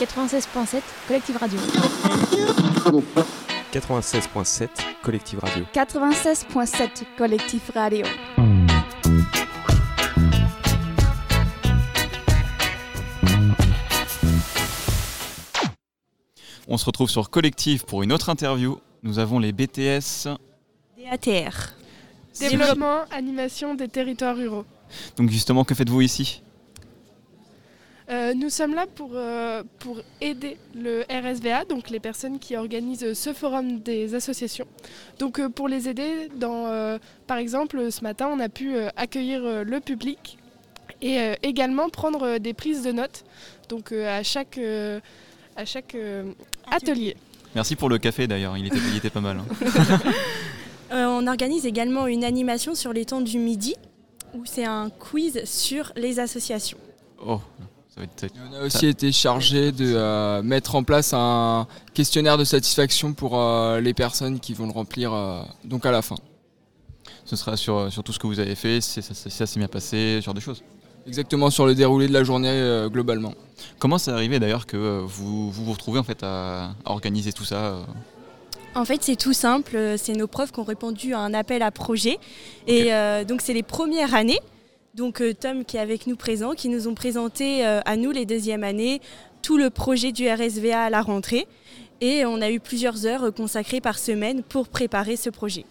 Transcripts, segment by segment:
96.7 Collective Radio. 96.7 Collective Radio. 96.7 Collectif Radio. On se retrouve sur Collectif pour une autre interview. Nous avons les BTS. DATR. Développement, animation des territoires ruraux. Donc justement, que faites-vous ici? Euh, nous sommes là pour, euh, pour aider le RSVA, donc les personnes qui organisent ce forum des associations. Donc euh, pour les aider, dans, euh, par exemple, ce matin, on a pu euh, accueillir euh, le public et euh, également prendre euh, des prises de notes donc, euh, à chaque, euh, à chaque euh, atelier. Merci pour le café d'ailleurs, il était, il était pas mal. hein. Euh, on organise également une animation sur les temps du midi, où c'est un quiz sur les associations. Oh, ça va être... Et On a aussi été chargé de euh, mettre en place un questionnaire de satisfaction pour euh, les personnes qui vont le remplir euh, donc à la fin. Ce sera sur, sur tout ce que vous avez fait, si ça, s'est bien passé, ce genre de choses. Exactement sur le déroulé de la journée euh, globalement. Comment c'est arrivé d'ailleurs que euh, vous, vous vous retrouvez en fait à, à organiser tout ça euh En fait, c'est tout simple. C'est nos profs qui ont répondu à un appel à projet. Et euh, donc, c'est les premières années. Donc, euh, Tom, qui est avec nous présent, qui nous ont présenté euh, à nous, les deuxièmes années, tout le projet du RSVA à la rentrée. Et on a eu plusieurs heures euh, consacrées par semaine pour préparer ce projet.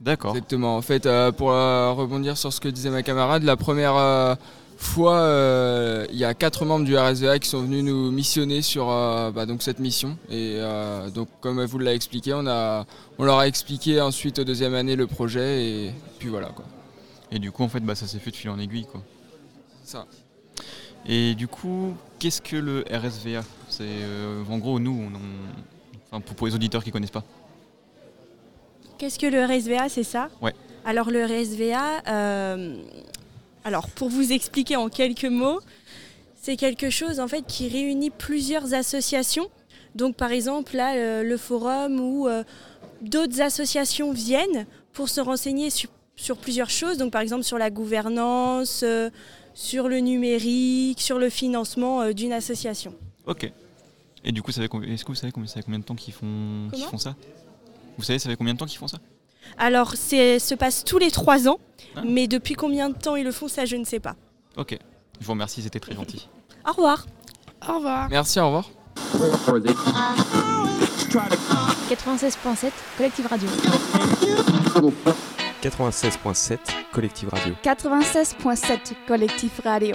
D'accord. Exactement. En fait, euh, pour euh, rebondir sur ce que disait ma camarade, la première euh, fois, il y a quatre membres du RSVA qui sont venus nous missionner sur bah, donc cette mission. Et donc, comme elle vous l'a expliqué, on, a, on leur a expliqué ensuite au deuxième année le projet et puis voilà quoi. Et du coup, en fait, bah, ça s'est fait de fil en aiguille. Quoi. Ça. Et du coup, qu'est-ce que le RSVA C'est euh, En gros, nous, on, on- enfin, pour, pour les auditeurs qui connaissent pas. Qu'est-ce que le RSVA, c'est ça? Ouais. Alors le RSVA, euh, alors pour vous expliquer en quelques mots, c'est quelque chose en fait qui réunit plusieurs associations. Donc par exemple là euh, le forum où euh, d'autres associations viennent pour se renseigner sur, sur plusieurs choses. Donc par exemple sur la gouvernance, euh, sur le numérique, sur le financement euh, d'une association. Ok. Et du coup, est-ce que vous savez combien, ça fait combien de temps qu'ils font, qu'ils Comment font ça? Vous savez, ça fait combien de temps qu'ils font ça? Alors c'est se passe tous les trois ans, Ah. mais depuis combien de temps ils le font ça je ne sais pas. Ok. Je vous remercie, c'était très gentil. Au revoir. Au revoir. Merci, au revoir. 96.7 Collective Radio. 96.7 Collective Radio. 96.7 Collectif Radio.